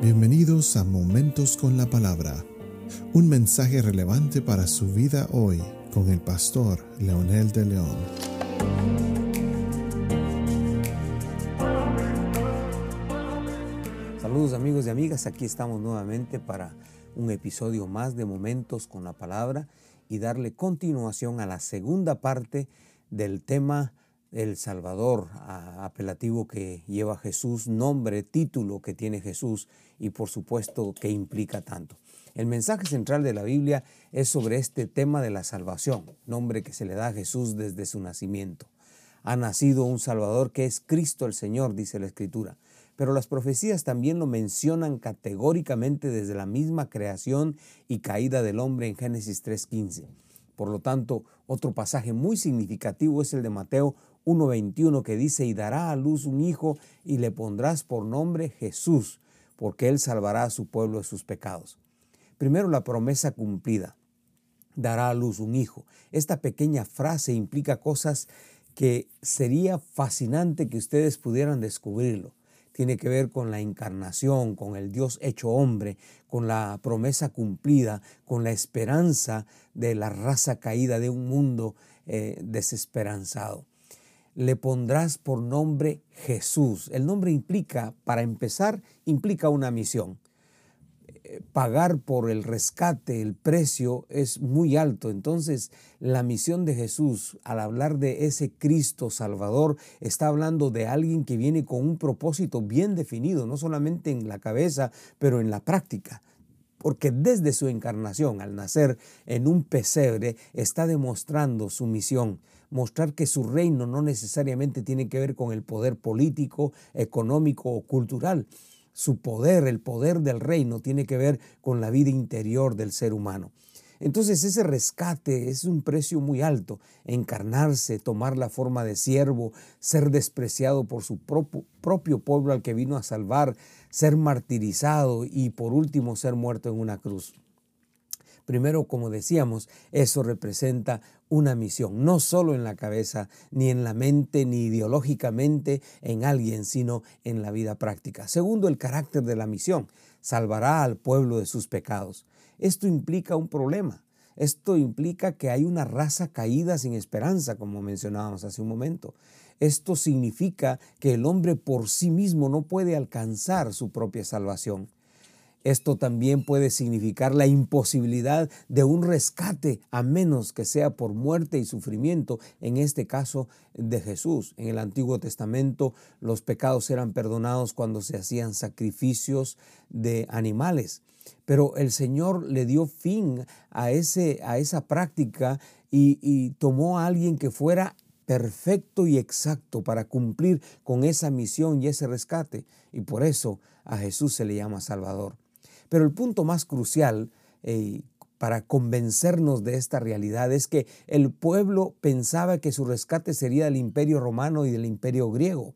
Bienvenidos a Momentos con la Palabra, un mensaje relevante para su vida hoy con el pastor Leonel de León. Saludos amigos y amigas, aquí estamos nuevamente para un episodio más de Momentos con la Palabra y darle continuación a la segunda parte del tema el Salvador, apelativo que lleva Jesús, nombre, título que tiene Jesús y por supuesto que implica tanto. El mensaje central de la Biblia es sobre este tema de la salvación, nombre que se le da a Jesús desde su nacimiento. Ha nacido un Salvador que es Cristo el Señor, dice la Escritura. Pero las profecías también lo mencionan categóricamente desde la misma creación y caída del hombre en Génesis 3.15. Por lo tanto, otro pasaje muy significativo es el de Mateo 1.21 que dice, y dará a luz un hijo y le pondrás por nombre Jesús, porque él salvará a su pueblo de sus pecados. Primero la promesa cumplida, dará a luz un hijo. Esta pequeña frase implica cosas que sería fascinante que ustedes pudieran descubrirlo. Tiene que ver con la encarnación, con el Dios hecho hombre, con la promesa cumplida, con la esperanza de la raza caída de un mundo eh, desesperanzado le pondrás por nombre Jesús. El nombre implica, para empezar, implica una misión. Eh, pagar por el rescate, el precio es muy alto. Entonces, la misión de Jesús, al hablar de ese Cristo Salvador, está hablando de alguien que viene con un propósito bien definido, no solamente en la cabeza, pero en la práctica porque desde su encarnación, al nacer en un pesebre, está demostrando su misión, mostrar que su reino no necesariamente tiene que ver con el poder político, económico o cultural. Su poder, el poder del reino, tiene que ver con la vida interior del ser humano. Entonces ese rescate es un precio muy alto, encarnarse, tomar la forma de siervo, ser despreciado por su propio, pueblo al que vino a salvar, ser martirizado y por último ser muerto en una cruz. Primero, como decíamos, eso representa una misión, no solo en la cabeza, ni en la mente, ni ideológicamente en alguien, sino en la vida práctica. Segundo, el carácter de la misión. Salvará al pueblo de sus pecados. Esto implica un problema. Esto implica que hay una raza caída sin esperanza, como mencionábamos hace un momento. Esto significa que el hombre por sí mismo no puede alcanzar su propia salvación. Esto también puede significar la imposibilidad de un rescate a menos que sea por muerte y sufrimiento, en este caso de Jesús. En el Antiguo Testamento los pecados eran perdonados cuando se hacían sacrificios de animales. Pero el Señor le dio fin a, ese, a esa práctica y, y tomó a alguien que fuera perfecto y exacto para cumplir con esa misión y ese rescate. Y por eso a Jesús se le llama Salvador. Pero el punto más crucial eh, para convencernos de esta realidad es que el pueblo pensaba que su rescate sería del imperio romano y del imperio griego,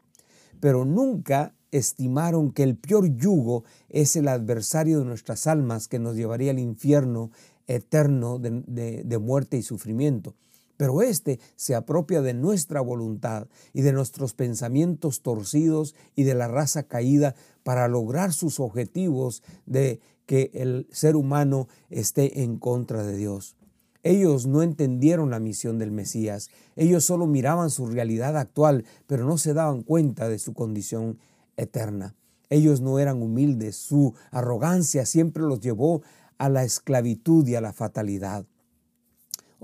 pero nunca estimaron que el peor yugo es el adversario de nuestras almas que nos llevaría al infierno eterno de muerte y sufrimiento. Pero éste se apropia de nuestra voluntad y de nuestros pensamientos torcidos y de la raza caída para lograr sus objetivos de que el ser humano esté en contra de Dios. Ellos no entendieron la misión del Mesías, ellos solo miraban su realidad actual, pero no se daban cuenta de su condición eterna. Ellos no eran humildes, su arrogancia siempre los llevó a la esclavitud y a la fatalidad.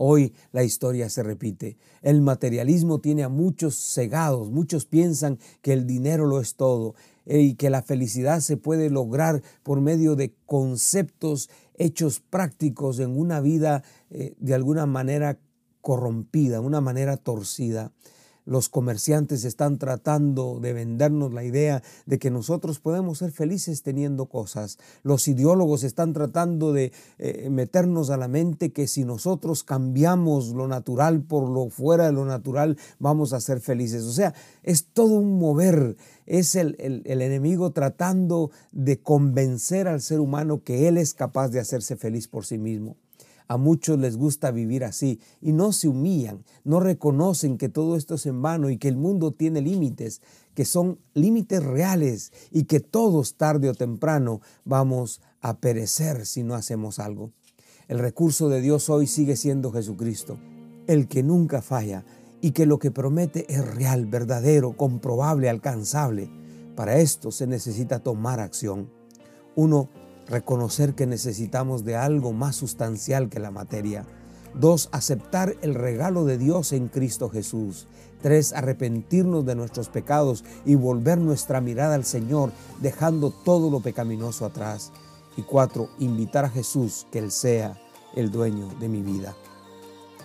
Hoy la historia se repite. El materialismo tiene a muchos cegados, muchos piensan que el dinero lo es todo eh, y que la felicidad se puede lograr por medio de conceptos hechos prácticos en una vida eh, de alguna manera corrompida, una manera torcida. Los comerciantes están tratando de vendernos la idea de que nosotros podemos ser felices teniendo cosas. Los ideólogos están tratando de eh, meternos a la mente que si nosotros cambiamos lo natural por lo fuera de lo natural, vamos a ser felices. O sea, es todo un mover. Es el, el enemigo tratando de convencer al ser humano que él es capaz de hacerse feliz por sí mismo. A muchos les gusta vivir así y no se humillan, no reconocen que todo esto es en vano y que el mundo tiene límites, que son límites reales y que todos tarde o temprano vamos a perecer si no hacemos algo. El recurso de Dios hoy sigue siendo Jesucristo, el que nunca falla y que lo que promete es real, verdadero, comprobable, alcanzable. Para esto se necesita tomar acción. Uno, reconocer que necesitamos de algo más sustancial que la materia. Dos, aceptar el regalo de Dios en Cristo Jesús. Tres, arrepentirnos de nuestros pecados y volver nuestra mirada al Señor, dejando todo lo pecaminoso atrás. Y cuatro, invitar a Jesús que Él sea el dueño de mi vida.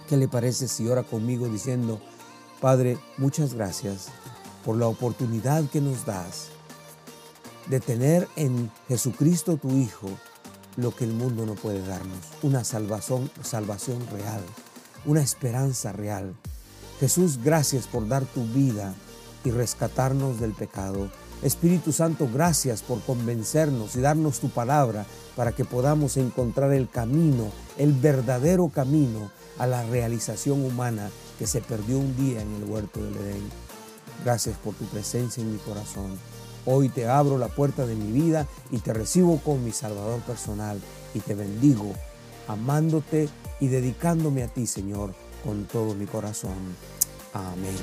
¿Qué le parece si ora conmigo diciendo, Padre, muchas gracias por la oportunidad que nos das de tener en Jesucristo tu Hijo lo que el mundo no puede darnos, una salvación, salvación real, una esperanza real. Jesús, gracias por dar tu vida y rescatarnos del pecado. Espíritu Santo, gracias por convencernos y darnos tu palabra para que podamos encontrar el camino, el verdadero camino a la realización humana que se perdió un día en el huerto del Edén. Gracias por tu presencia en mi corazón. Hoy te abro la puerta de mi vida y te recibo con mi Salvador personal y te bendigo, amándote y dedicándome a ti, Señor, con todo mi corazón. Amén.